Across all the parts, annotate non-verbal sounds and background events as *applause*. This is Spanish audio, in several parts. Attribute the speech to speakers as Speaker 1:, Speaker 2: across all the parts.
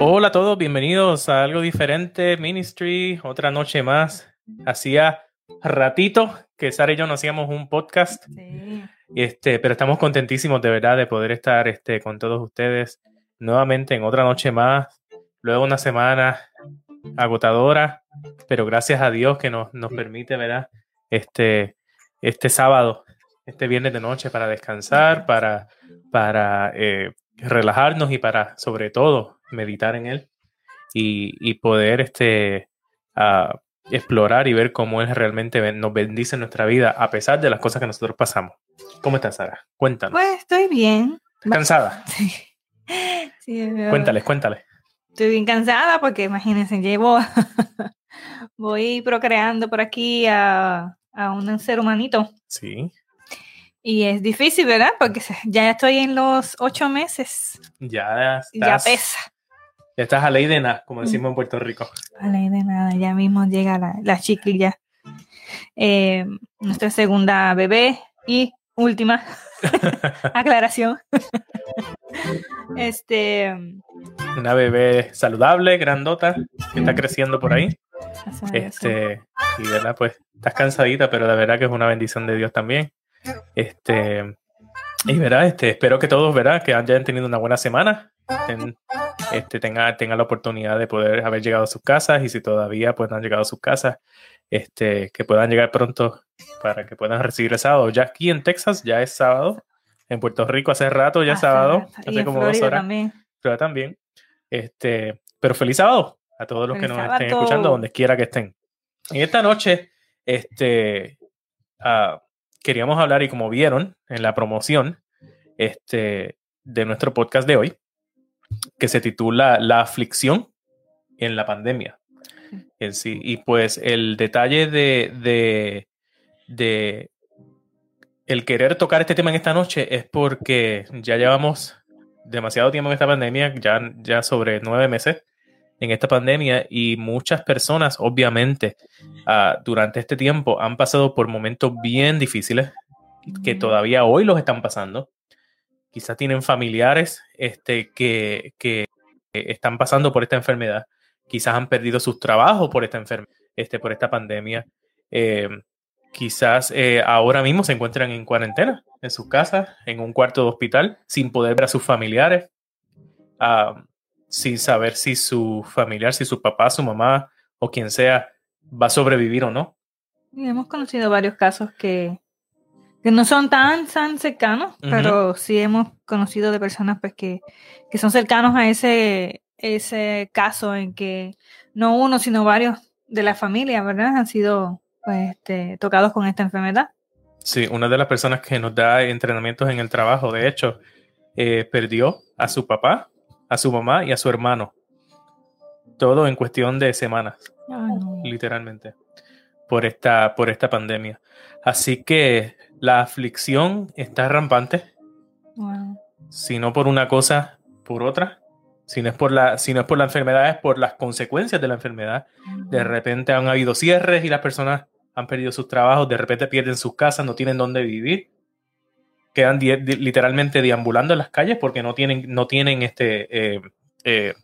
Speaker 1: Hola a todos, bienvenidos a algo diferente, Ministry, otra noche más. Hacía ratito que Sara y yo no hacíamos un podcast, este, pero estamos contentísimos de verdad de poder estar este, con todos ustedes nuevamente en otra noche más, luego una semana agotadora, pero gracias a Dios que nos, nos permite, ¿verdad? Este, este sábado, este viernes de noche para descansar, para, para eh, relajarnos y para, sobre todo, meditar en él y, poder este, ah, explorar y ver cómo él realmente nos bendice en nuestra vida a pesar de las cosas que nosotros pasamos. ¿Cómo estás, Sara? Cuéntanos.
Speaker 2: Pues estoy bien.
Speaker 1: ¿Cansada? *laughs* Sí. cuéntales, cuéntales.
Speaker 2: Estoy bien cansada porque imagínense, llevo, *laughs* voy procreando por aquí a, a un ser humanito.
Speaker 1: Sí.
Speaker 2: Y es difícil, ¿verdad? Porque ya estoy en los ocho meses.
Speaker 1: Ya estás,
Speaker 2: Ya pesa.
Speaker 1: Ya estás a ley de nada, como decimos en Puerto Rico.
Speaker 2: A ley de nada, ya mismo llega la, la chiquilla. Eh, nuestra segunda bebé y última *laughs* aclaración. este.
Speaker 1: Una bebé saludable, grandota, que está creciendo por ahí. Este, y verdad, pues estás cansadita, pero la verdad que es una bendición de Dios también. Este, y verá, este, espero que todos, verá, que hayan tenido una buena semana. Este, tengan tenga la oportunidad de poder haber llegado a sus casas y si todavía pues no han llegado a sus casas, este, que puedan llegar pronto para que puedan recibir el sábado. Ya aquí en Texas ya es sábado. En Puerto Rico hace rato ya es sábado. Hace como dos horas. También. Pero también. Este, pero feliz sábado a todos los que nos estén escuchando, donde quiera que estén. En esta noche, este, uh, queríamos hablar, y como vieron en la promoción este, de nuestro podcast de hoy, que se titula La aflicción en la pandemia. En sí. Y pues el detalle de, de, de el querer tocar este tema en esta noche es porque ya llevamos demasiado tiempo en esta pandemia, ya, ya sobre nueve meses, en esta pandemia y muchas personas, obviamente, ah, durante este tiempo han pasado por momentos bien difíciles que todavía hoy los están pasando. Quizás tienen familiares este, que, que están pasando por esta enfermedad. Quizás han perdido sus trabajos por esta enfermedad, este, por esta pandemia. Eh, quizás eh, ahora mismo se encuentran en cuarentena, en sus casas, en un cuarto de hospital, sin poder ver a sus familiares. Sin saber si su familiar, si su papá, su mamá o quien sea va a sobrevivir o no.
Speaker 2: hemos conocido varios casos que, que no son tan, tan cercanos, pero sí hemos conocido de personas pues, que, que son cercanos a ese, ese caso en que no uno, sino varios de la familia, ¿verdad? Han sido pues, este, tocados con esta enfermedad.
Speaker 1: Sí, una de las personas que nos da entrenamientos en el trabajo, de hecho, eh, perdió a su papá a su mamá y a su hermano. Todo en cuestión de semanas, literalmente, por esta, por esta pandemia. Así que la aflicción está rampante. Si no por una cosa, por otra. Si no, es por la, si no es por la enfermedad, es por las consecuencias de la enfermedad. De repente han habido cierres y las personas han perdido sus trabajos, de repente pierden sus casas, no tienen dónde vivir quedan literalmente deambulando en las calles porque no tienen, no tienen este, eh, eh,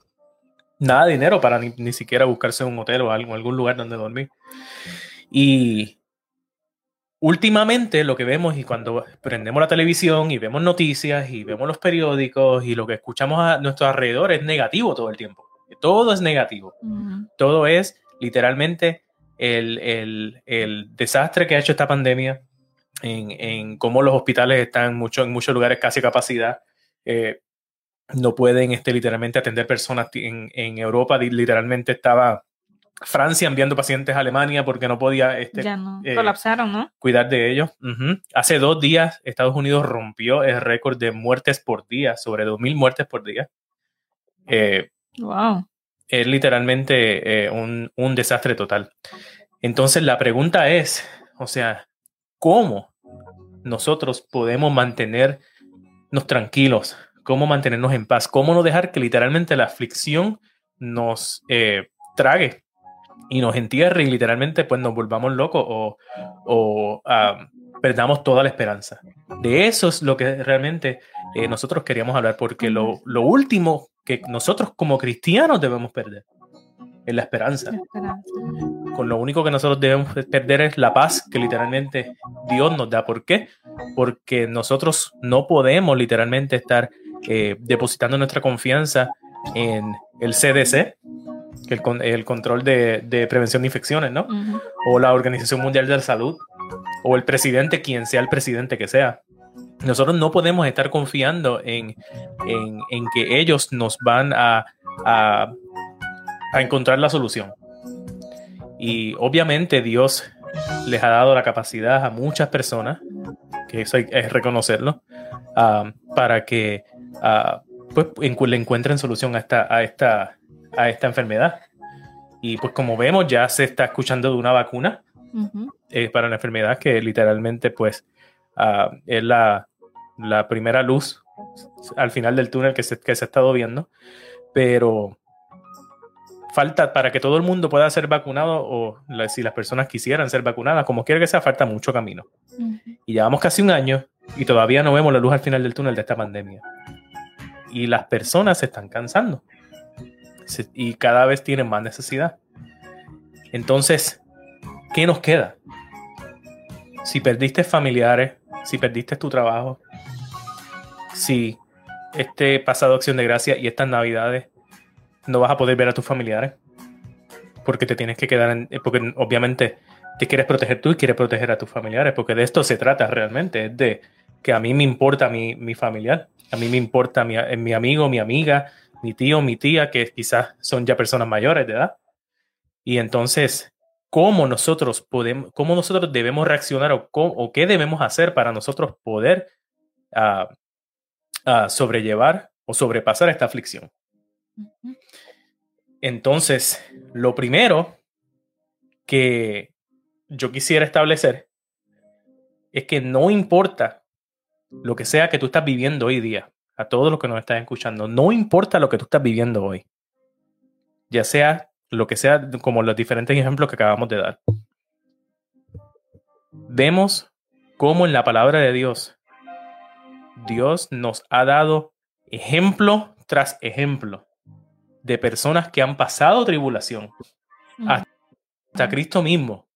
Speaker 1: nada de dinero para ni, siquiera buscarse un hotel o algo, algún lugar donde dormir. Y últimamente lo que vemos y cuando prendemos la televisión y vemos noticias y vemos los periódicos y lo que escuchamos a nuestro alrededor es negativo todo el tiempo. Todo es negativo. Todo es literalmente el, desastre que ha hecho esta pandemia, en, cómo los hospitales están mucho, en muchos lugares casi a capacidad. Eh, no pueden este, literalmente atender personas en, en, Europa. Literalmente estaba Francia enviando pacientes a Alemania porque no podía este,
Speaker 2: eh, colapsaron, ¿no?
Speaker 1: cuidar de ellos. Hace dos días Estados Unidos rompió el récord de muertes por día, sobre 2.000 muertes por día.
Speaker 2: wow. Eh,
Speaker 1: es literalmente un, un desastre total. Entonces la pregunta es, o sea, ¿cómo nosotros podemos mantenernos tranquilos? ¿Cómo mantenernos en paz? ¿Cómo no dejar que literalmente la aflicción nos eh, trague y nos entierre y literalmente pues nos volvamos locos o, o perdamos toda la esperanza? De eso es lo que realmente eh, nosotros queríamos hablar, porque lo, lo último que nosotros como cristianos debemos perder es la esperanza. Con lo único que nosotros debemos perder es la paz que literalmente Dios nos da. ¿Por qué? Porque nosotros no podemos literalmente estar eh, depositando nuestra confianza en el CDC, el, el control de, prevención de infecciones, ¿no? O la Organización Mundial de la Salud, o el presidente, quien sea el presidente que sea. Nosotros no podemos estar confiando en, en, que ellos nos van a, a a encontrar la solución. Y obviamente Dios les ha dado la capacidad a muchas personas, que eso es reconocerlo, ah, para que uh, pues, le encuentren solución a esta, a, esta, a esta enfermedad. Y pues como vemos, ya se está escuchando de una vacuna eh, para la enfermedad que literalmente pues ah, es la, la, primera luz al final del túnel que se, que se ha estado viendo. Pero falta para que todo el mundo pueda ser vacunado o si las personas quisieran ser vacunadas, como quiera que sea, falta mucho camino. Y llevamos casi un año y todavía no vemos la luz al final del túnel de esta pandemia. Y las personas se están cansando y cada vez tienen más necesidad. Entonces, ¿qué nos queda? Si perdiste familiares, si perdiste tu trabajo, si este pasado Acción de Gracia y estas Navidades no vas a poder ver a tus familiares porque te tienes que quedar en, porque obviamente te quieres proteger tú y quieres proteger a tus familiares, porque de esto se trata realmente, es de que a mí me importa mi, mi familiar, a mí me importa mi, mi, amigo, mi amiga, mi tío, mi tía, que quizás son ya personas mayores de edad. Y entonces, ¿cómo nosotros podemos, cómo nosotros debemos reaccionar o, o qué debemos hacer para nosotros poder uh, uh, sobrellevar o sobrepasar esta aflicción? Entonces, lo primero que yo quisiera establecer es que no importa lo que sea que tú estás viviendo hoy día, a todos los que nos están escuchando, no importa lo que tú estás viviendo hoy, ya sea lo que sea, como los diferentes ejemplos que acabamos de dar. Vemos cómo en la palabra de Dios, Dios nos ha dado ejemplo tras ejemplo de personas que han pasado tribulación hasta Cristo mismo.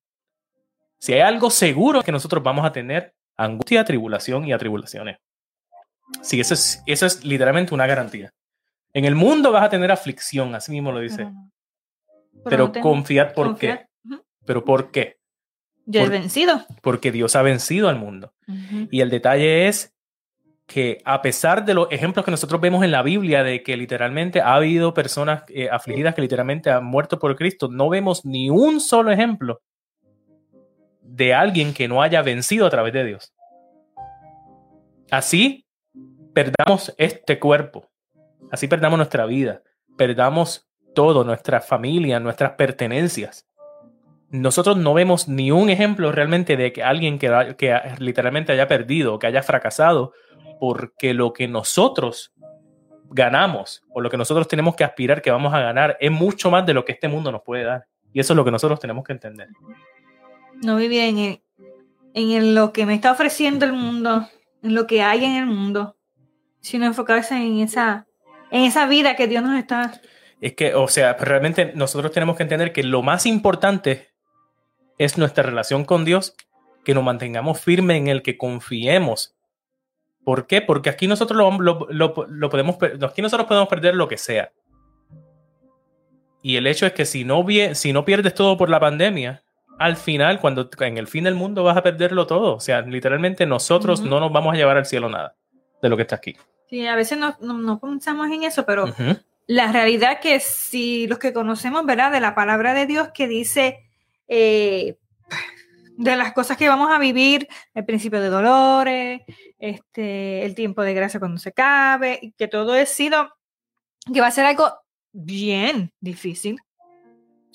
Speaker 1: Si hay algo seguro que nosotros vamos a tener, angustia, tribulación y atribulaciones. Sí, eso es, eso es literalmente una garantía. En el mundo vas a tener aflicción, así mismo lo dice. Pero, confiar por qué. Pero ¿por qué?
Speaker 2: Ya he vencido.
Speaker 1: Porque Dios ha vencido al mundo. Y el detalle es que a pesar de los ejemplos que nosotros vemos en la Biblia de que literalmente ha habido personas eh, afligidas que literalmente han muerto por Cristo, no vemos ni un solo ejemplo de alguien que no haya vencido a través de Dios. Así perdamos este cuerpo, así perdamos nuestra vida, perdamos todo, nuestra familia, nuestras pertenencias. Nosotros no vemos ni un ejemplo realmente de que alguien que, literalmente haya perdido, que haya fracasado porque lo que nosotros ganamos o lo que nosotros tenemos que aspirar que vamos a ganar es mucho más de lo que este mundo nos puede dar. Y eso es lo que nosotros tenemos que entender.
Speaker 2: No vivir en, en lo que me está ofreciendo el mundo, en lo que hay en el mundo, sino enfocarse en esa, en esa vida que Dios nos está.
Speaker 1: Es que, o sea, realmente nosotros tenemos que entender que lo más importante es nuestra relación con Dios, que nos mantengamos firmes en el que confiemos. ¿Por qué? Porque aquí nosotros lo, lo, podemos, aquí nosotros podemos perder lo que sea. Y el hecho es que si no, si no pierdes todo por la pandemia, al final, cuando en el fin del mundo vas a perderlo todo. O sea, literalmente nosotros no nos vamos a llevar al cielo nada de lo que está aquí.
Speaker 2: Sí, a veces no, no, pensamos en eso, pero la realidad que si los que conocemos, ¿verdad? De la palabra de Dios que dice eh, de las cosas que vamos a vivir, el principio de dolores, este, el tiempo de gracia cuando se cabe, que todo es sido, que va a ser algo bien difícil,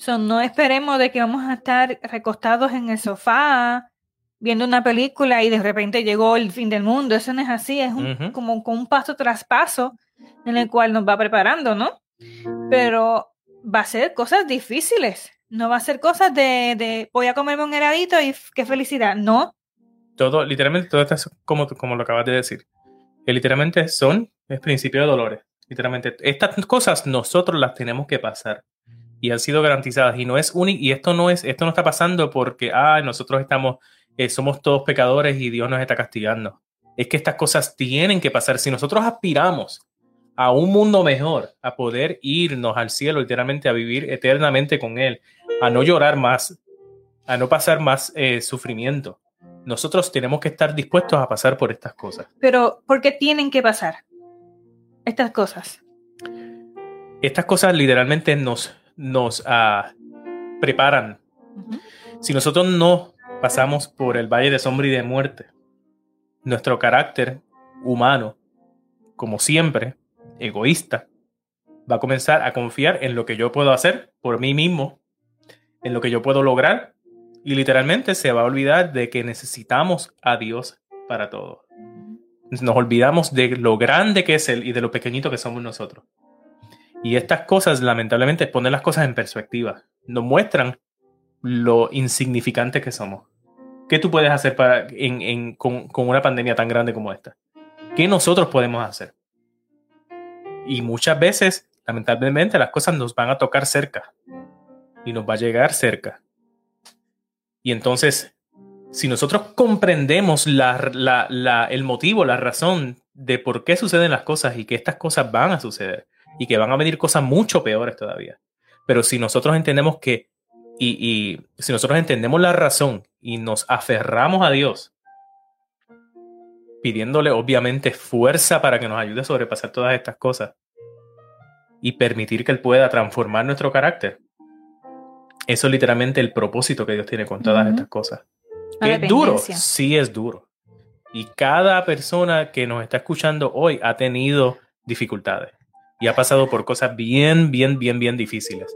Speaker 2: no esperemos de que vamos a estar recostados en el sofá viendo una película y de repente llegó el fin del mundo. Eso no es así, es como con un paso tras paso en el cual nos va preparando, ¿no? Pero va a ser cosas difíciles. No va a ser cosas de, voy a comerme un heladito y qué felicidad. No.
Speaker 1: Todo, literalmente, todo esto es como, como lo acabas de decir. Que literalmente son el principio de dolores. Literalmente, estas cosas nosotros las tenemos que pasar y han sido garantizadas y no es único y esto no es esto no está pasando porque ah, nosotros estamos eh, somos todos pecadores y Dios nos está castigando. Es que estas cosas tienen que pasar. Si nosotros aspiramos a un mundo mejor, a poder irnos al cielo, literalmente a vivir eternamente con Él, a no llorar más, a no pasar más eh, sufrimiento, nosotros tenemos que estar dispuestos a pasar por estas cosas.
Speaker 2: Pero, ¿por qué tienen que pasar estas cosas?
Speaker 1: Estas cosas literalmente nos nos ah, preparan. Si nosotros no pasamos por el valle de sombra y de muerte, nuestro carácter humano, como siempre, egoísta, va a comenzar a confiar en lo que yo puedo hacer por mí mismo, en lo que yo puedo lograr, y literalmente se va a olvidar de que necesitamos a Dios para todo. Nos olvidamos de lo grande que es Él y de lo pequeñito que somos nosotros. Y estas cosas, lamentablemente, ponen las cosas en perspectiva. Nos muestran lo insignificante que somos. ¿Qué tú puedes hacer para, con, una pandemia tan grande como esta? ¿Qué nosotros podemos hacer? Y muchas veces, lamentablemente, las cosas nos van a tocar cerca. Y nos va a llegar cerca. Y entonces, si nosotros comprendemos el motivo, la razón de por qué suceden las cosas y que estas cosas van a suceder, y que van a venir cosas mucho peores todavía. Pero si nosotros entendemos que, y, si nosotros entendemos la razón y nos aferramos a Dios, pidiéndole obviamente fuerza para que nos ayude a sobrepasar todas estas cosas y permitir que Él pueda transformar nuestro carácter. Eso es literalmente el propósito que Dios tiene con todas estas cosas. ¿Es duro? Sí es duro. Y cada persona que nos está escuchando hoy ha tenido dificultades y ha pasado por cosas bien, bien, bien, bien difíciles.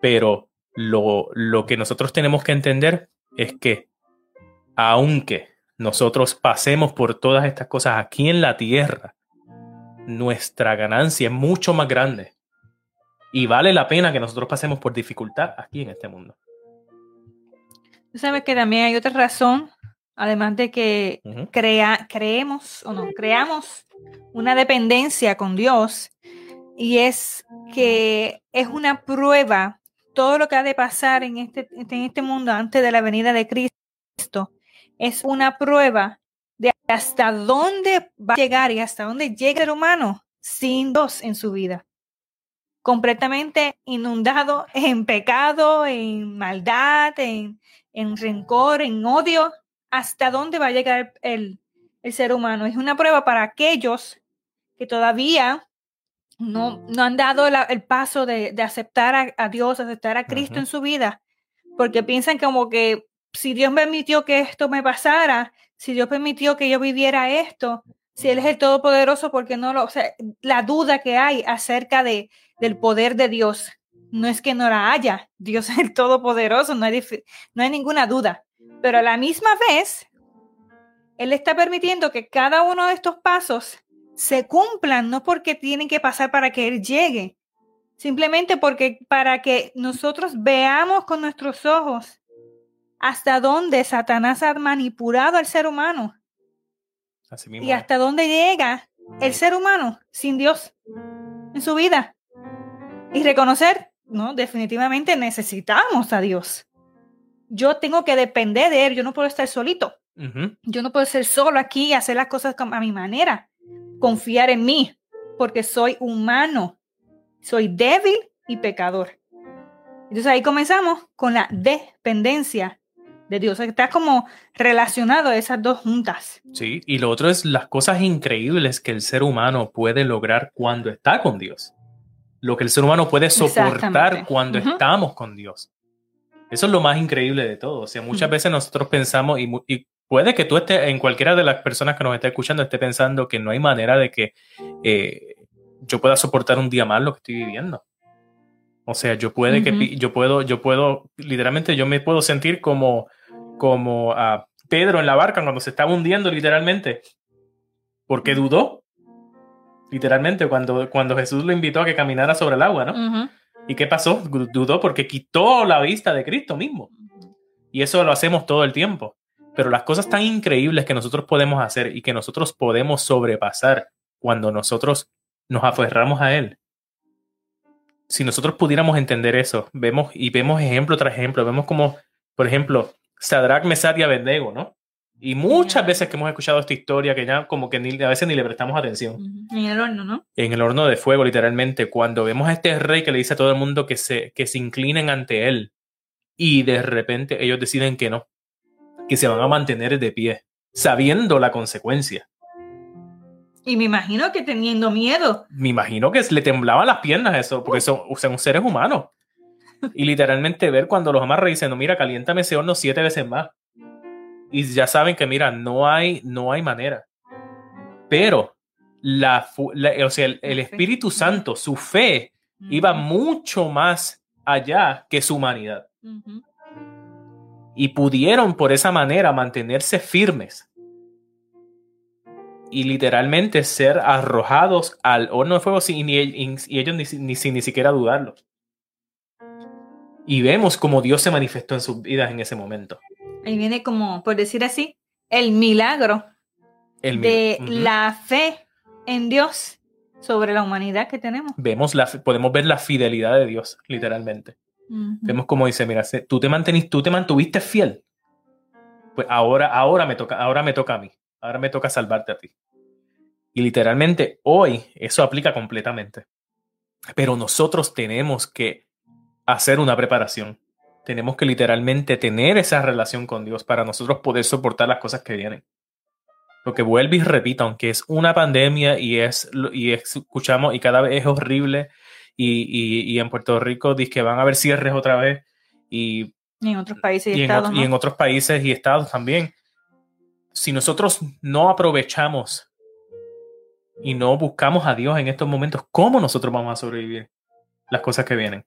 Speaker 1: Pero lo, lo que nosotros tenemos que entender es que aunque nosotros pasemos por todas estas cosas aquí en la tierra, nuestra ganancia es mucho más grande. Y vale la pena que nosotros pasemos por dificultad aquí en este mundo.
Speaker 2: Tú sabes que también hay otra razón, además de que crea, creemos o no, creamos una dependencia con Dios, y es que es una prueba todo lo que ha de pasar en este, en este mundo antes de la venida de Cristo es una prueba de hasta dónde va a llegar y hasta dónde llega el humano sin Dios en su vida. Completamente inundado en pecado, en maldad, en, en rencor, en odio. ¿Hasta dónde va a llegar el, el ser humano? Es una prueba para aquellos que todavía no, no han dado el paso de, aceptar a, Dios, aceptar a Cristo en su vida, porque piensan como que si Dios permitió que esto me pasara, si Dios permitió que yo viviera esto, si Él es el Todopoderoso, porque no lo, o sea, la duda que hay acerca de, del poder de Dios, no es que no la haya, *laughs* Dios es el Todopoderoso, no hay, no hay ninguna duda, pero a la misma vez, Él está permitiendo que cada uno de estos pasos se cumplan, no porque tienen que pasar para que Él llegue, simplemente porque para que nosotros veamos con nuestros ojos hasta dónde Satanás ha manipulado al ser humano y hasta dónde llega el ser humano sin Dios en su vida. Y reconocer, no, definitivamente necesitamos a Dios. Yo tengo que depender de Él, yo no puedo estar solito. Yo no puedo ser solo aquí y hacer las cosas a mi manera. Confiar en mí, porque soy humano, soy débil y pecador. Entonces ahí comenzamos con la dependencia de Dios. Está como relacionado a esas dos juntas.
Speaker 1: Sí, y lo otro es las cosas increíbles que el ser humano puede lograr cuando está con Dios. Lo que el ser humano puede soportar cuando estamos con Dios. Eso es lo más increíble de todo. O sea, muchas veces nosotros pensamos, y, puede que tú estés, en cualquiera de las personas que nos esté escuchando, esté pensando que no hay manera de que eh, yo pueda soportar un día más lo que estoy viviendo. O sea, yo puede que yo puedo, yo puedo, literalmente yo me puedo sentir como, como a Pedro en la barca cuando se estaba hundiendo, literalmente. Porque dudó. Literalmente, cuando, cuando Jesús lo invitó a que caminara sobre el agua, ¿no? ¿Y qué pasó? Dudó porque quitó la vista de Cristo mismo. Y eso lo hacemos todo el tiempo. Pero las cosas tan increíbles que nosotros podemos hacer y que nosotros podemos sobrepasar cuando nosotros nos aferramos a Él, si nosotros pudiéramos entender eso, vemos y vemos ejemplo tras ejemplo, vemos como, por ejemplo, Sadrach, Mesach y Abednego, ¿no? Y muchas veces que hemos escuchado esta historia que ya como que ni, a veces ni le prestamos atención.
Speaker 2: En el horno, ¿no?
Speaker 1: En el horno de fuego, literalmente, cuando vemos a este rey que le dice a todo el mundo que se, que se inclinen ante él y de repente ellos deciden que no, que se van a mantener de pie, sabiendo la consecuencia.
Speaker 2: Y me imagino que teniendo miedo.
Speaker 1: Me imagino que le temblaban las piernas eso, porque son, son seres humanos. Y literalmente ver cuando los amarra dicen, no, mira, caliéntame ese horno siete veces más. Y ya saben que, mira, no hay, no hay manera. Pero la, o sea, el, Espíritu Santo, su fe, iba mucho más allá que su humanidad. Y pudieron por esa manera mantenerse firmes y literalmente ser arrojados al horno de fuego sin, y, ellos ni, ni, sin ni siquiera dudarlo. Y vemos como Dios se manifestó en sus vidas en ese momento.
Speaker 2: Ahí viene como, por decir así, el milagro de la fe en Dios sobre la humanidad que tenemos.
Speaker 1: Vemos la, podemos ver la fidelidad de Dios, literalmente. Vemos como dice, mira, tú te, tú te mantuviste fiel. Pues ahora, ahora, me toca, ahora me toca a mí ahora me toca salvarte a ti. Y literalmente hoy eso aplica completamente. Pero nosotros tenemos que hacer una preparación. Tenemos que literalmente tener esa relación con Dios para nosotros poder soportar las cosas que vienen. Porque vuelve y repito, aunque es una pandemia y es y escuchamos y cada vez es horrible y, en Puerto Rico dice que van a haber cierres otra vez y,
Speaker 2: en otros países y, estados.
Speaker 1: y en otros países y estados también si nosotros no aprovechamos y no buscamos a Dios en estos momentos, ¿cómo nosotros vamos a sobrevivir las cosas que vienen?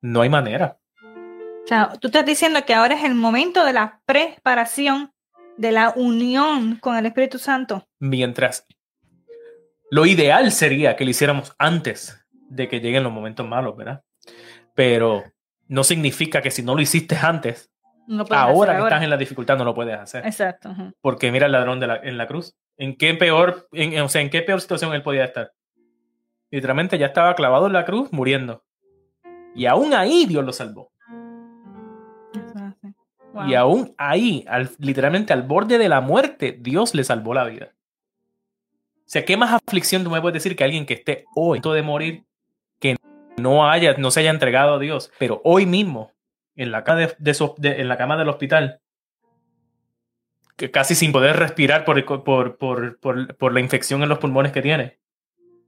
Speaker 1: No hay manera.
Speaker 2: O sea, tú estás diciendo que ahora es el momento de la preparación, de la unión con el Espíritu Santo.
Speaker 1: Mientras lo ideal sería que lo hiciéramos antes de que lleguen los momentos malos, ¿verdad? Pero no significa que si no lo hiciste antes, ahora que estás en la dificultad no lo puedes hacer.
Speaker 2: Exacto.
Speaker 1: Porque mira el ladrón de la, en la cruz. ¿En qué peor, o sea, en qué peor situación él podía estar? Literalmente ya estaba clavado en la cruz muriendo. Y aún ahí Dios lo salvó. Y aún ahí, literalmente al borde de la muerte, Dios le salvó la vida. O sea, ¿qué más aflicción tú me puedes decir que alguien que esté hoy de morir, no haya, no se haya entregado a Dios, pero hoy mismo en la, cama de, en la cama del hospital, que casi sin poder respirar por, por, por, por, la infección en los pulmones que tiene,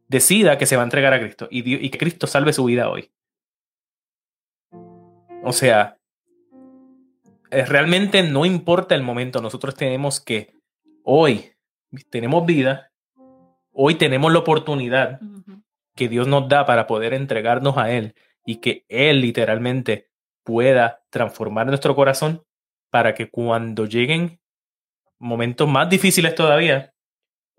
Speaker 1: decida que se va a entregar a Cristo y, que Cristo salve su vida hoy. O sea, eh, realmente no importa el momento, nosotros tenemos que hoy tenemos vida, hoy tenemos la oportunidad que Dios nos da para poder entregarnos a Él y que Él literalmente pueda transformar nuestro corazón para que cuando lleguen momentos más difíciles todavía,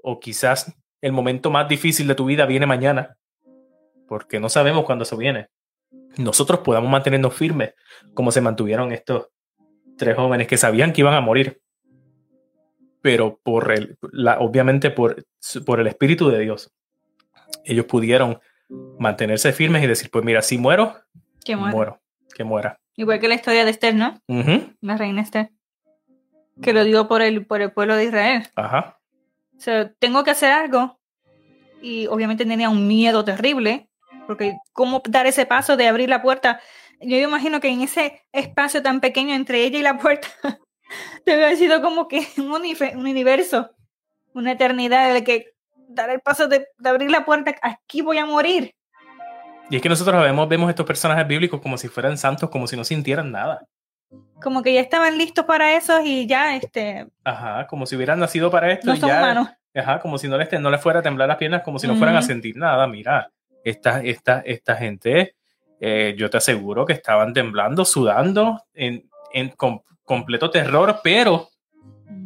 Speaker 1: o quizás el momento más difícil de tu vida viene mañana, porque no sabemos cuándo eso viene, nosotros podamos mantenernos firmes como se mantuvieron estos tres jóvenes que sabían que iban a morir, pero por el, obviamente por, por el Espíritu de Dios, ellos pudieron mantenerse firmes y decir, pues mira, si muero,
Speaker 2: que
Speaker 1: muero, que muera.
Speaker 2: Igual que la historia de Esther, ¿no? La reina Esther. Que lo dio por el, por el pueblo de Israel.
Speaker 1: Ajá.
Speaker 2: O sea, tengo que hacer algo. Y obviamente tenía un miedo terrible. Porque cómo dar ese paso de abrir la puerta. Yo imagino que en ese espacio tan pequeño entre ella y la puerta *laughs* debe haber sido como que un, universo, una eternidad de que dar el paso de, abrir la puerta, aquí voy a morir.
Speaker 1: Y es que nosotros vemos, vemos estos personajes bíblicos como si fueran santos, como si no sintieran nada.
Speaker 2: Como que ya estaban listos para eso y ya, este...
Speaker 1: Ajá, como si hubieran nacido para esto.
Speaker 2: No son humanos.
Speaker 1: Ajá, como si no les, no les fuera a temblar las piernas, como si no fueran a sentir nada. Mira, esta, esta, esta gente, eh, yo te aseguro que estaban temblando, sudando, en, en, completo terror, pero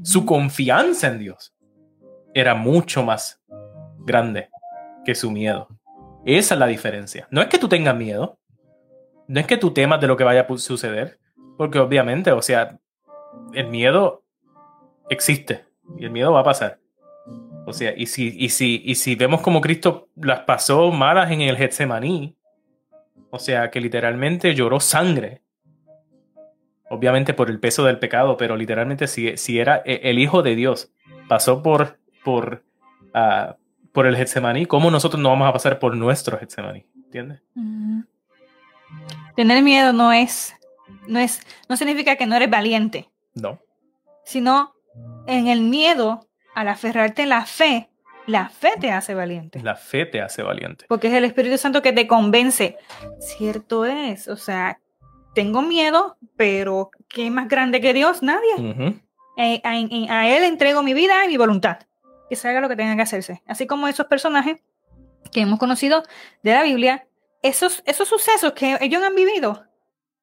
Speaker 1: su confianza en Dios era mucho más grande que su miedo. Esa es la diferencia. No es que tú tengas miedo, no es que tú temas de lo que vaya a suceder, porque obviamente, o sea, el miedo existe y el miedo va a pasar. O sea, y si, y si, y si vemos como Cristo las pasó malas en el Getsemaní, o sea, que literalmente lloró sangre obviamente por el peso del pecado, pero literalmente si, si era e, el Hijo de Dios, pasó por, por, uh, por el Getsemaní, ¿cómo nosotros no vamos a pasar por nuestro Getsemaní? ¿Entiendes?
Speaker 2: Tener miedo no es, no es, no significa que no eres valiente.
Speaker 1: No.
Speaker 2: Sino en el miedo, al aferrarte a la fe, la fe te hace valiente.
Speaker 1: La fe te hace valiente.
Speaker 2: Porque es el Espíritu Santo que te convence. Cierto es. O sea, tengo miedo, pero ¿qué más grande que Dios? Nadie. Eh, a, Él entrego mi vida y mi voluntad. Que se haga lo que tenga que hacerse. Así como esos personajes que hemos conocido de la Biblia, esos, esos sucesos que ellos han vivido,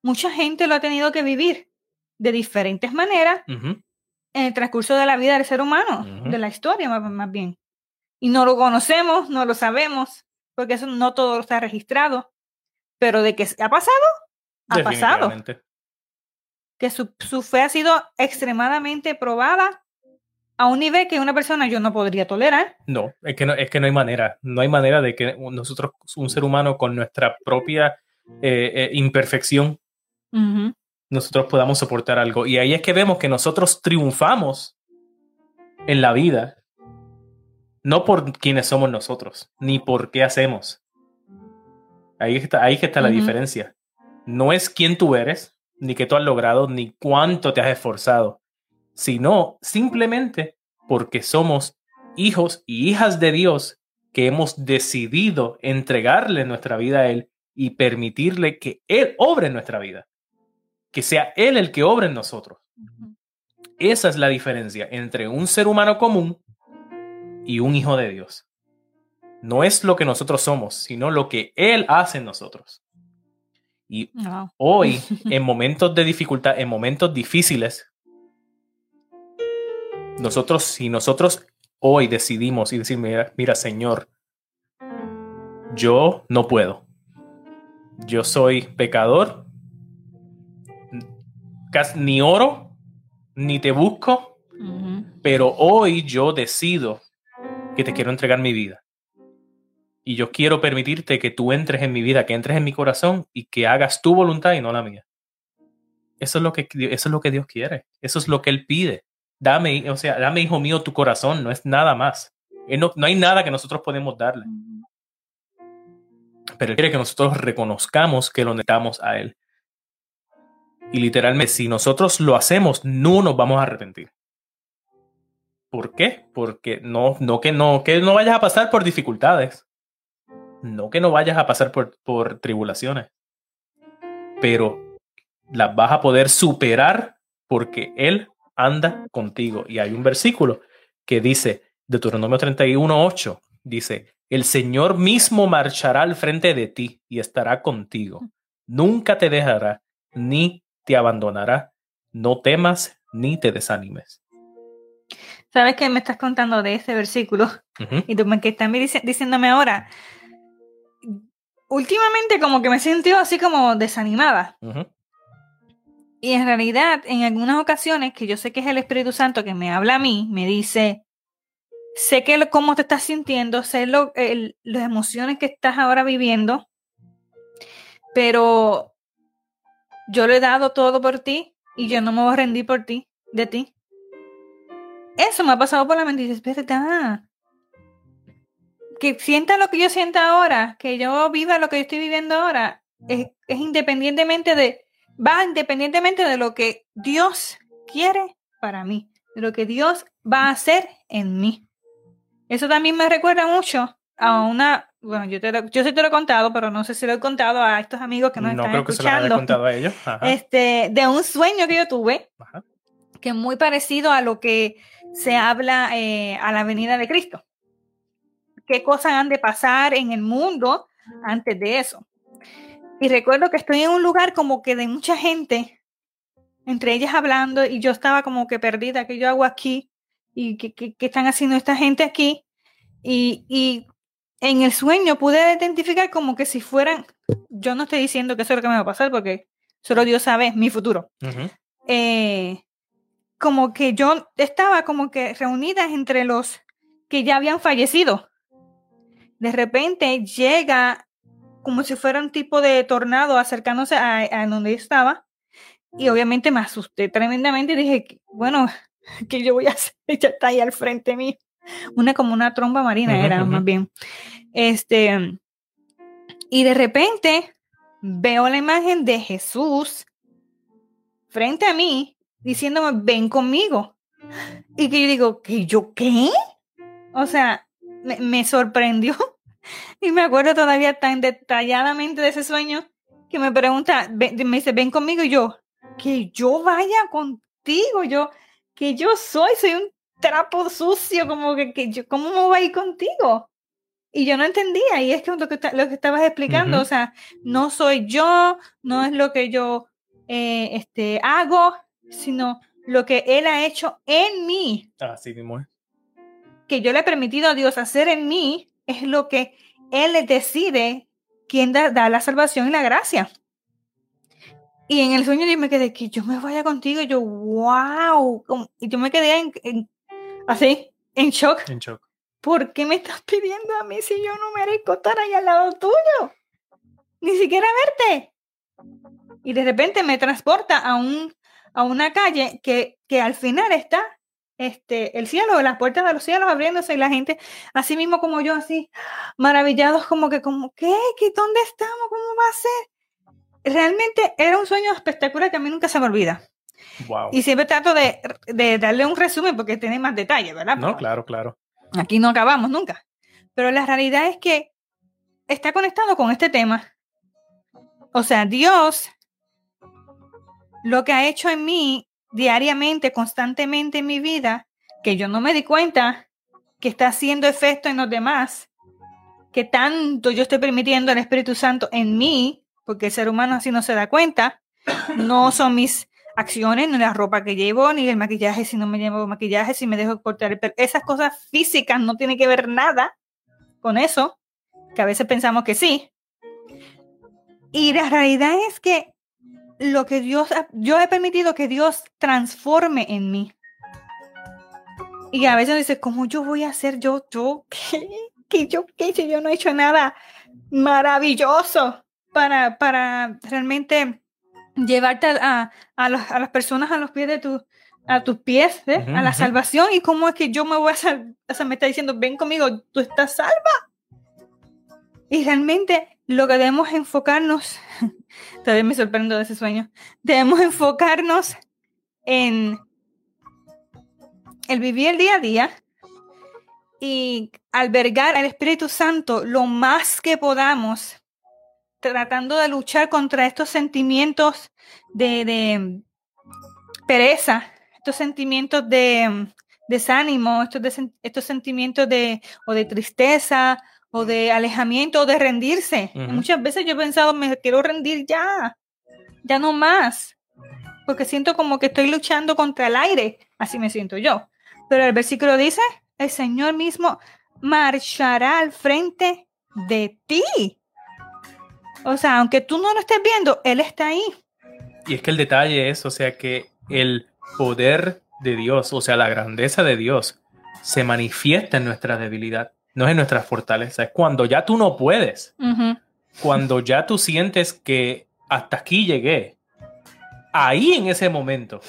Speaker 2: mucha gente lo ha tenido que vivir de diferentes maneras en el transcurso de la vida del ser humano, de la historia más, más, bien. Y no lo conocemos, no lo sabemos, porque eso no todo está registrado. Pero de que ha pasado, ha pasado. Que su, su, fe ha sido extremadamente probada a un nivel que una persona yo no podría tolerar.
Speaker 1: No, es que no, es que no hay manera. No hay manera de que nosotros, un ser humano con nuestra propia eh, eh, imperfección, nosotros podamos soportar algo. Y ahí es que vemos que nosotros triunfamos en la vida, no por quienes somos nosotros, ni por qué hacemos. Ahí está, ahí está la diferencia no es quién tú eres, ni qué tú has logrado, ni cuánto te has esforzado, sino simplemente porque somos hijos y hijas de Dios que hemos decidido entregarle nuestra vida a Él y permitirle que Él obre en nuestra vida, que sea Él el que obre en nosotros. Esa es la diferencia entre un ser humano común y un hijo de Dios. No es lo que nosotros somos, sino lo que Él hace en nosotros. Y hoy, *laughs* en momentos de dificultad, en momentos difíciles, nosotros, si nosotros hoy decidimos y decir, mira, Señor, yo no puedo. Yo soy pecador. Ni oro, ni te busco. Pero hoy yo decido que te quiero entregar mi vida y yo quiero permitirte que tú entres en mi vida, que entres en mi corazón y que hagas tu voluntad y no la mía. Eso es lo que, eso es lo que Dios quiere. Eso es lo que Él pide. Dame, o sea, dame, hijo mío, tu corazón. No es nada más. No, no hay nada que nosotros podemos darle. Pero Él quiere que nosotros reconozcamos que lo necesitamos a Él. Y literalmente, si nosotros lo hacemos, no nos vamos a arrepentir. ¿Por qué? Porque no, no que no, que no vayas a pasar por dificultades no que no vayas a pasar por, por tribulaciones, pero las vas a poder superar porque Él anda contigo. Y hay un versículo que dice, Deuteronomio 31, 8, dice, el Señor mismo marchará al frente de ti y estará contigo. Nunca te dejará ni te abandonará. No temas ni te desanimes.
Speaker 2: ¿Sabes qué me estás contando de ese versículo? Y tú me que estás diciéndome ahora, últimamente como que me he sentido así como desanimada. Y en realidad, en algunas ocasiones, que yo sé que es el Espíritu Santo que me habla a mí, me dice, sé que cómo te estás sintiendo, sé lo, las emociones que estás ahora viviendo, pero yo le he dado todo por ti y yo no me voy a rendir por ti, de ti. Eso me ha pasado por la mente y dices, verdad. Que sienta lo que yo siento ahora, que yo viva lo que yo estoy viviendo ahora, es independientemente de va independientemente de lo que Dios quiere para mí, de lo que Dios va a hacer en mí. Eso también me recuerda mucho a una, bueno, yo, te lo, yo sí te lo he contado, pero no sé si lo he contado a estos amigos que nos no están creo escuchando. Que se lo
Speaker 1: contado a ellos.
Speaker 2: Este, de un sueño que yo tuve, que es muy parecido a lo que se habla eh, a la venida de Cristo. ¿Qué cosas han de pasar en el mundo antes de eso? Y recuerdo que estoy en un lugar como que de mucha gente, entre ellas hablando, y yo estaba como que perdida, ¿qué yo hago aquí? ¿Y qué, qué, están haciendo esta gente aquí? Y, y, en el sueño pude identificar como que si fueran, yo no estoy diciendo que eso es lo que me va a pasar, porque solo Dios sabe mi futuro. Eh, como que yo estaba como que reunida entre los que ya habían fallecido. De repente llega como si fuera un tipo de tornado acercándose a, donde estaba. Y obviamente me asusté tremendamente y dije, bueno, *laughs* ¿qué yo voy a hacer? *laughs* Ella está ahí al frente mío. Una como una tromba marina era más bien. Este, y de repente veo la imagen de Jesús frente a mí diciéndome, ven conmigo. Y que yo digo, ¿que yo qué? O sea, me sorprendió y me acuerdo todavía tan detalladamente de ese sueño que me pregunta, me dice, ven conmigo y yo, que yo vaya contigo, yo, que yo soy, soy un trapo sucio, como que, que yo, ¿cómo me voy a ir contigo? Y yo no entendía, y es que lo que, lo que estabas explicando, o sea, no soy yo, no es lo que yo eh, este, hago, sino lo que Él ha hecho en mí.
Speaker 1: Así mismo
Speaker 2: Que yo le he permitido a Dios hacer en mí, es lo que Él decide quién da, la salvación y la gracia. Y en el sueño yo me quedé que yo me vaya contigo y yo, wow, y yo me quedé en, así, en shock.
Speaker 1: En shock.
Speaker 2: ¿Por qué me estás pidiendo a mí si yo no merezco estar ahí al lado tuyo? Ni siquiera verte. Y de repente me transporta a, un, a una calle que, que al final está este, el cielo, las puertas de los cielos abriéndose y la gente, así mismo como yo, así, maravillados, como que, como, ¿qué? ¿Qué? ¿Dónde estamos? ¿Cómo va a ser? Realmente era un sueño espectacular que a mí nunca se me olvida. Y siempre trato de, de darle un resumen porque tiene más detalles, ¿verdad?
Speaker 1: No, claro, claro.
Speaker 2: Aquí no acabamos nunca. Pero la realidad es que está conectado con este tema. O sea, Dios lo que ha hecho en mí diariamente, constantemente en mi vida, que yo no me di cuenta que está haciendo efecto en los demás, que tanto yo estoy permitiendo al Espíritu Santo en mí, porque el ser humano así no se da cuenta, no son mis acciones, ni la ropa que llevo, ni el maquillaje, si no me llevo maquillaje, si me dejo cortar el pelo. Esas cosas físicas no tienen que ver nada con eso, que a veces pensamos que sí. Y la realidad es que lo que Dios, yo he permitido que Dios transforme en mí. Y a veces dice, ¿cómo yo voy a hacer yo, yo, qué? ¿Qué yo, qué? Si yo no he hecho nada maravilloso para, para realmente llevarte a, a, las personas a los pies de tu, a tus pies, ¿eh? a la salvación. ¿Y cómo es que yo me voy a salvar? O sea, me está diciendo, ven conmigo, tú estás salva. Y realmente lo que debemos enfocarnos *laughs* Todavía me sorprendo de ese sueño. Debemos enfocarnos en el vivir el día a día y albergar al Espíritu Santo lo más que podamos, tratando de luchar contra estos sentimientos de, pereza, estos sentimientos de desánimo, estos, estos sentimientos de, o de tristeza o de alejamiento o de rendirse. Muchas veces yo he pensado, me quiero rendir ya, ya no más, porque siento como que estoy luchando contra el aire, así me siento yo. Pero el versículo dice, el Señor mismo marchará al frente de ti. O sea, aunque tú no lo estés viendo, Él está ahí.
Speaker 1: Y es que el detalle es, o sea, que el poder de Dios, o sea, la grandeza de Dios, se manifiesta en nuestra debilidad, no es en nuestra fortaleza. Es cuando ya tú no puedes, cuando ya tú sientes que hasta aquí llegué, ahí en ese momento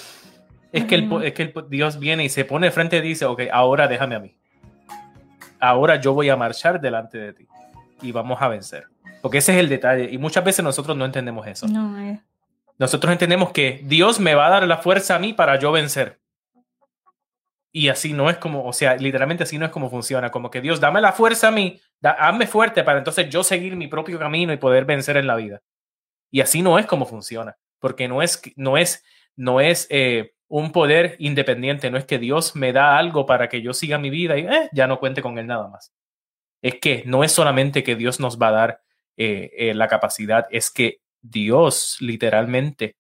Speaker 1: es, que el, es que Dios viene y se pone frente y dice, ok, ahora déjame a mí. Ahora yo voy a marchar delante de ti y vamos a vencer. Porque ese es el detalle. Y muchas veces nosotros no entendemos eso. No, eh. Nosotros entendemos que Dios me va a dar la fuerza a mí para yo vencer. Y así no es como, o sea, literalmente así no es como funciona. Como que Dios, dame la fuerza a mí, hazme fuerte para entonces yo seguir mi propio camino y poder vencer en la vida. Y así no es como funciona. Porque no es, no es, no es eh, un poder independiente. No es que Dios me da algo para que yo siga mi vida y eh, ya no cuente con él nada más. Es que no es solamente que Dios nos va a dar eh, la capacidad, es que Dios literalmente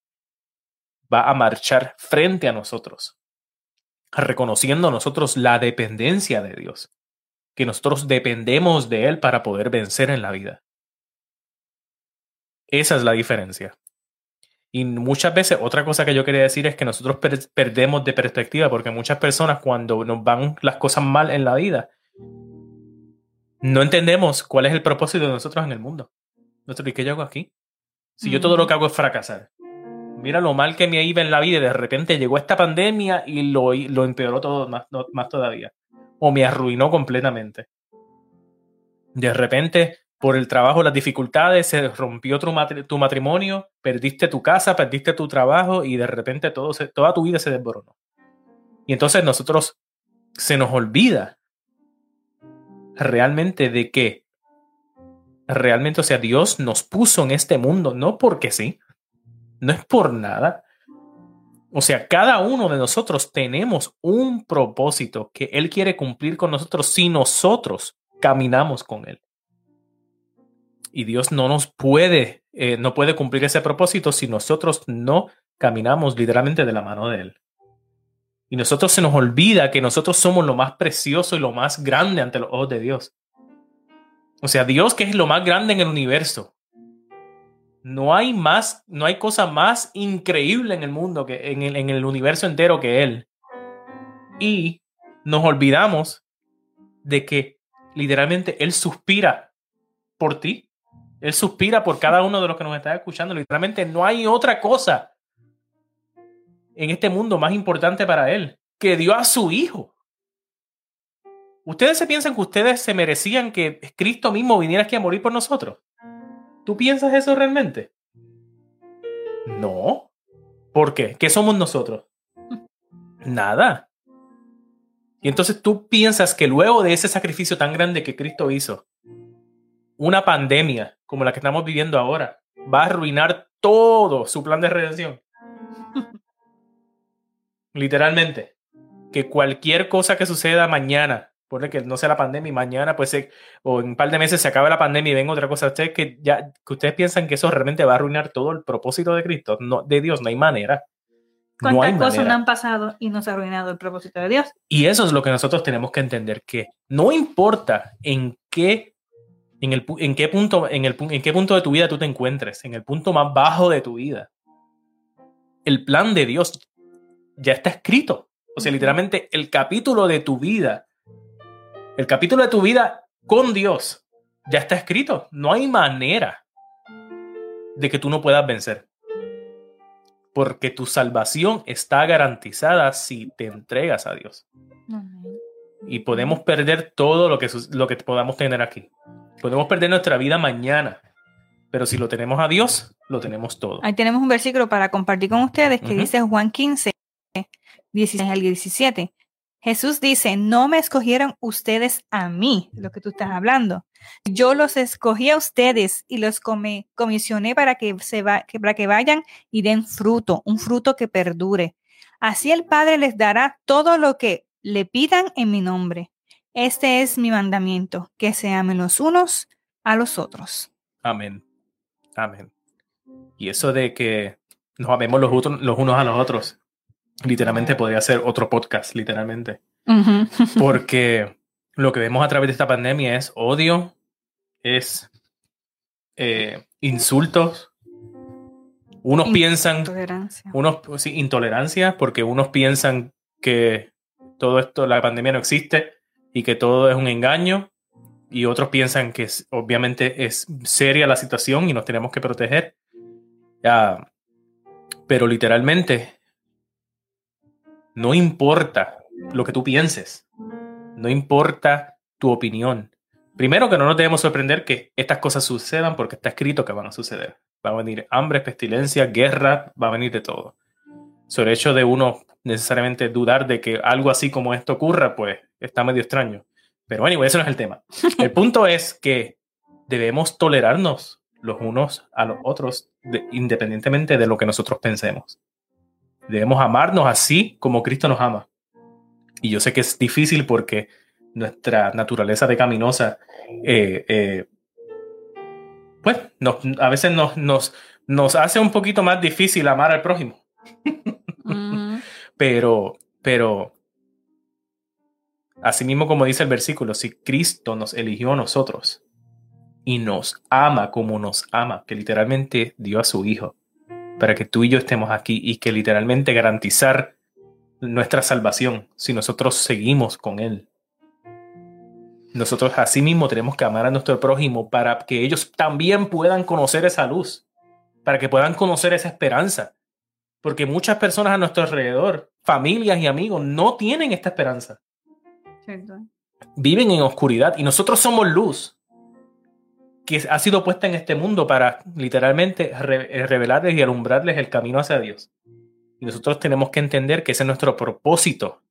Speaker 1: va a marchar frente a nosotros, reconociendo nosotros la dependencia de Dios, que nosotros dependemos de Él para poder vencer en la vida. Esa es la diferencia. Y muchas veces, otra cosa que yo quería decir es que nosotros perdemos de perspectiva, porque muchas personas cuando nos van las cosas mal en la vida, no entendemos cuál es el propósito de nosotros en el mundo. ¿y qué yo hago aquí? Si yo todo lo que hago es fracasar. Mira lo mal que me iba en la vida y de repente llegó esta pandemia y lo, lo empeoró todo más, más todavía. O me arruinó completamente. De repente, por el trabajo, las dificultades, se rompió tu, tu matrimonio, perdiste tu casa, perdiste tu trabajo y de repente todo toda tu vida se desboronó. Y entonces nosotros se nos olvida realmente de que realmente, o sea, Dios nos puso en este mundo, no porque sí, no es por nada. O sea, cada uno de nosotros tenemos un propósito que Él quiere cumplir con nosotros si nosotros caminamos con Él. Y Dios no nos puede, eh, no puede cumplir ese propósito si nosotros no caminamos literalmente de la mano de Él. Y nosotros se nos olvida que nosotros somos lo más precioso y lo más grande ante los ojos de Dios. O sea, Dios que es lo más grande en el universo. No hay más, no hay cosa más increíble en el mundo, que en el, en el universo entero que Él. Y nos olvidamos de que literalmente Él suspira por ti. Él suspira por cada uno de los que nos está escuchando. Literalmente no hay otra cosa en este mundo más importante para Él que dio a su Hijo. ¿Ustedes se piensan que ustedes se merecían que Cristo mismo viniera aquí a morir por nosotros? ¿Tú piensas eso realmente? No. ¿Por qué? ¿Qué somos nosotros? *laughs* Nada. Y entonces tú piensas que luego de ese sacrificio tan grande que Cristo hizo, una pandemia como la que estamos viviendo ahora va a arruinar todo su plan de redención. *laughs* Literalmente. Que cualquier cosa que suceda mañana Pone que no sea la pandemia y mañana, pues, o en un par de meses se acabe la pandemia y venga otra cosa. Ustedes que ya, que ustedes piensan que eso realmente va a arruinar todo el propósito de Cristo. No, de Dios, no hay manera.
Speaker 2: ¿Cuántas cosas no han pasado y no se ha arruinado el propósito de Dios?
Speaker 1: Y eso es lo que nosotros tenemos que entender, que no importa en qué, en el, en qué punto, en el, en qué punto de tu vida tú te encuentres, en el punto más bajo de tu vida, el plan de Dios ya está escrito. O sea, literalmente el capítulo de tu vida el capítulo de tu vida con Dios ya está escrito. No hay manera de que tú no puedas vencer. Porque tu salvación está garantizada si te entregas a Dios. Y podemos perder todo lo que, lo que podamos tener aquí. Podemos perder nuestra vida mañana. Pero si lo tenemos a Dios, lo tenemos todo.
Speaker 2: Ahí tenemos un versículo para compartir con ustedes que dice Juan 15, 16 al 17. Jesús dice, no me escogieron ustedes a mí, lo que tú estás hablando. Yo los escogí a ustedes y los comisioné para que, se para que vayan y den fruto, un fruto que perdure. Así el Padre les dará todo lo que le pidan en mi nombre. Este es mi mandamiento, que se amen los unos a los otros.
Speaker 1: Amén. Amén. Y eso de que nos amemos los unos a los otros literalmente podría ser otro podcast, literalmente. *laughs* Porque lo que vemos a través de esta pandemia es odio, es eh, insultos, Unos piensan, unos sí, intolerancia, porque unos piensan que todo esto, la pandemia no existe y que todo es un engaño, y otros piensan que obviamente es seria la situación y nos tenemos que proteger. Pero literalmente, no importa lo que tú pienses, no importa tu opinión. Primero que no nos debemos sorprender que estas cosas sucedan porque está escrito que van a suceder. Va a venir hambre, pestilencia, guerra, va a venir de todo. Sobre el hecho de uno necesariamente dudar de que algo así como esto ocurra, pues está medio extraño. Pero anyway, eso no es el tema. *laughs* El punto es que debemos tolerarnos los unos a los otros independientemente de lo que nosotros pensemos. Debemos amarnos así como Cristo nos ama. Y yo sé que es difícil porque nuestra naturaleza pecaminosa, eh, eh, pues a veces nos, nos, nos hace un poquito más difícil amar al prójimo. *laughs* pero, pero, asimismo como dice el versículo, si Cristo nos eligió a nosotros y nos ama como nos ama, que literalmente dio a su Hijo, para que tú y yo estemos aquí y que literalmente garantizar nuestra salvación si nosotros seguimos con Él. Nosotros asimismo tenemos que amar a nuestro prójimo para que ellos también puedan conocer esa luz, para que puedan conocer esa esperanza. Porque muchas personas a nuestro alrededor, familias y amigos, no tienen esta esperanza. Viven en oscuridad y nosotros somos luz que ha sido puesta en este mundo para literalmente eh, revelarles y alumbrarles el camino hacia Dios. Y nosotros tenemos que entender que ese es nuestro propósito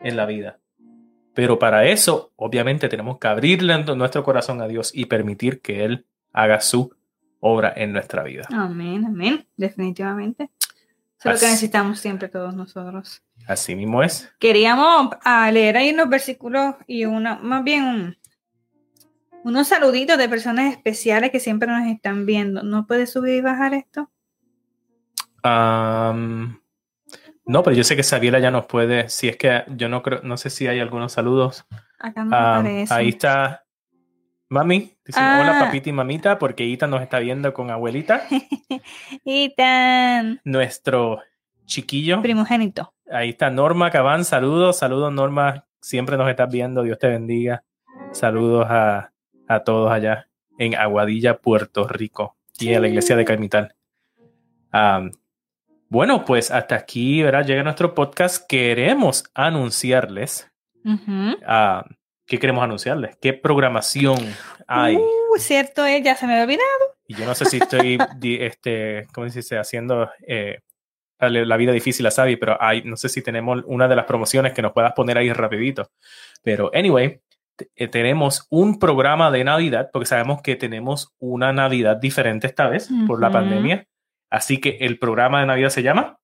Speaker 1: en la vida. Pero para eso, obviamente, tenemos que abrirle nuestro corazón a Dios y permitir que Él haga su obra en nuestra vida.
Speaker 2: Amén, amén, definitivamente. Eso es lo que necesitamos siempre todos nosotros.
Speaker 1: Así mismo es.
Speaker 2: Queríamos ah, leer ahí unos versículos y una, más bien unos saluditos de personas especiales que siempre nos están viendo. ¿No puedes subir y bajar esto?
Speaker 1: no, pero yo sé que Sabiela ya nos puede. Si es que yo no creo, no sé si hay algunos saludos.
Speaker 2: Acá no aparece.
Speaker 1: Ahí está Mami, dice hola ah. papita y mamita, porque Itan nos está viendo con abuelita. *laughs*
Speaker 2: Itan.
Speaker 1: Nuestro chiquillo.
Speaker 2: Primogénito.
Speaker 1: Ahí está Norma Cabán, saludos, saludos Norma, siempre nos estás viendo, Dios te bendiga. Saludos a, a todos allá en Aguadilla, Puerto Rico, y en la iglesia de Caimital. bueno, pues hasta aquí ¿verdad? llega nuestro podcast. Queremos anunciarles. ¿Qué queremos anunciarles? ¿Qué programación hay?
Speaker 2: Uh, cierto, eh, ya se me había olvidado.
Speaker 1: Y yo no sé si estoy, *laughs* este, ¿cómo se dice? Haciendo eh, la vida difícil a Sabi, pero hay, no sé si tenemos una de las promociones que nos puedas poner ahí rapidito. Pero, anyway, tenemos un programa de Navidad, porque sabemos que tenemos una Navidad diferente esta vez por la pandemia. Así que el programa de Navidad se llama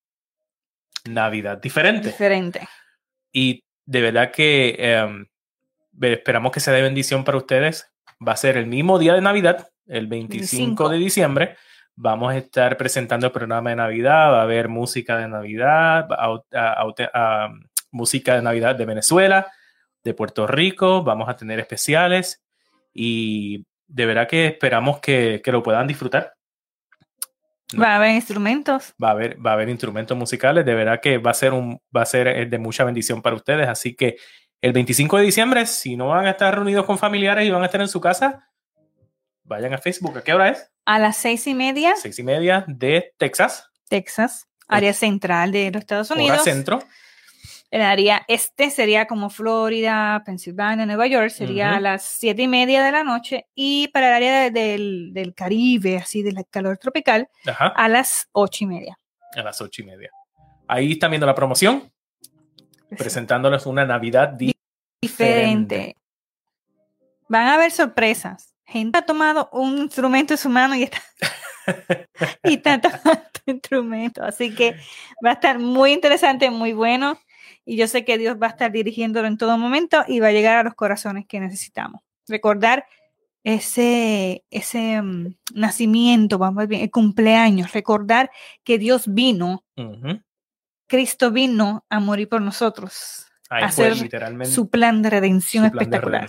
Speaker 1: Navidad Diferente.
Speaker 2: Diferente.
Speaker 1: Y de verdad que em, esperamos que sea de bendición para ustedes. Va a ser el mismo día de Navidad, el 25, de diciembre. Vamos a estar presentando el programa de Navidad, va a haber música de Navidad, música de Navidad de Venezuela, de Puerto Rico, vamos a tener especiales y de verdad que esperamos que, lo puedan disfrutar.
Speaker 2: Va a haber instrumentos.
Speaker 1: Va a haber, va a haber instrumentos musicales, de verdad que va a ser un, va a ser eh, de mucha bendición para ustedes. Así que el 25 de diciembre, si no van a estar reunidos con familiares y van a estar en su casa, vayan a Facebook. ¿A qué hora es?
Speaker 2: A las seis y media.
Speaker 1: Seis y media de Texas.
Speaker 2: Texas, área central de los Estados Unidos.
Speaker 1: Hora centro.
Speaker 2: El área este sería como Florida, Pensilvania, Nueva York, sería a las siete y media de la noche. Y para el área del, Caribe, así del calor tropical, a las ocho y media.
Speaker 1: A las ocho y media. Ahí están viendo la promoción, presentándoles una Navidad diferente.
Speaker 2: Van a haber sorpresas. Gente ha tomado un instrumento en su mano y está, *laughs* y está tomando *laughs* instrumento. Así que va a estar muy interesante, muy bueno y yo sé que Dios va a estar dirigiéndolo en todo momento y va a llegar a los corazones que necesitamos. Recordar ese, ese mm, nacimiento, vamos bien, el cumpleaños, recordar que Dios vino, Cristo vino a morir por nosotros. Hacer su plan de redención espectacular.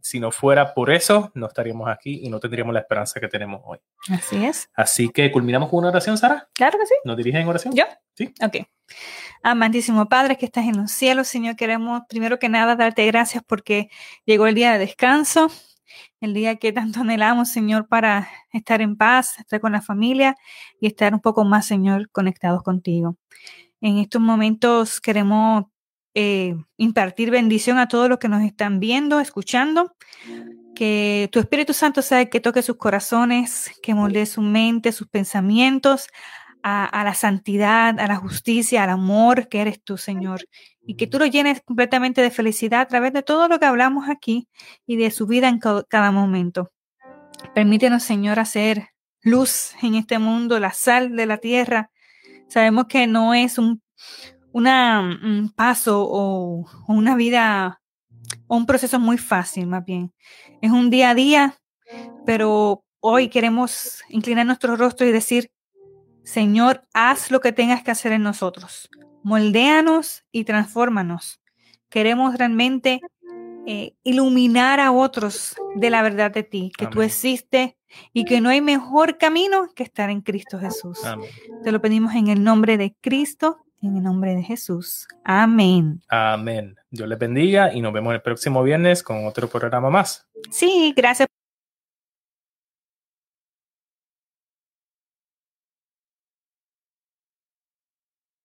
Speaker 1: Si no fuera por eso, no estaríamos aquí y no tendríamos la esperanza que tenemos hoy.
Speaker 2: Así es.
Speaker 1: Así que culminamos con una oración, Sara.
Speaker 2: Claro que sí.
Speaker 1: ¿Nos diriges en oración?
Speaker 2: ¿Yo?
Speaker 1: Sí.
Speaker 2: Ok. Amantísimo Padre que estás en los cielos, Señor, queremos primero que nada darte gracias porque llegó el día de descanso, el día que tanto anhelamos, Señor, para estar en paz, estar con la familia y estar un poco más, Señor, conectados contigo. En estos momentos queremos eh, impartir bendición a todos los que nos están viendo, escuchando. Que tu Espíritu Santo sea que toque sus corazones, que molde su mente, sus pensamientos a, la santidad, a la justicia, al amor que eres tú, Señor. Y que tú lo llenes completamente de felicidad a través de todo lo que hablamos aquí y de su vida en cada momento. Permítenos, Señor, hacer luz en este mundo, la sal de la tierra. Sabemos que no es un, un paso o, una vida o un proceso muy fácil, más bien. Es un día a día, pero hoy queremos inclinar nuestro rostro y decir, Señor, haz lo que tengas que hacer en nosotros. Moldéanos y transfórmanos. Queremos realmente eh, iluminar a otros de la verdad de ti, que tú existes y que no hay mejor camino que estar en Cristo Jesús. Te lo pedimos en el nombre de Cristo, en el nombre de Jesús. Amén.
Speaker 1: Amén. Dios les bendiga y nos vemos el próximo viernes con otro programa más.
Speaker 2: Sí, gracias.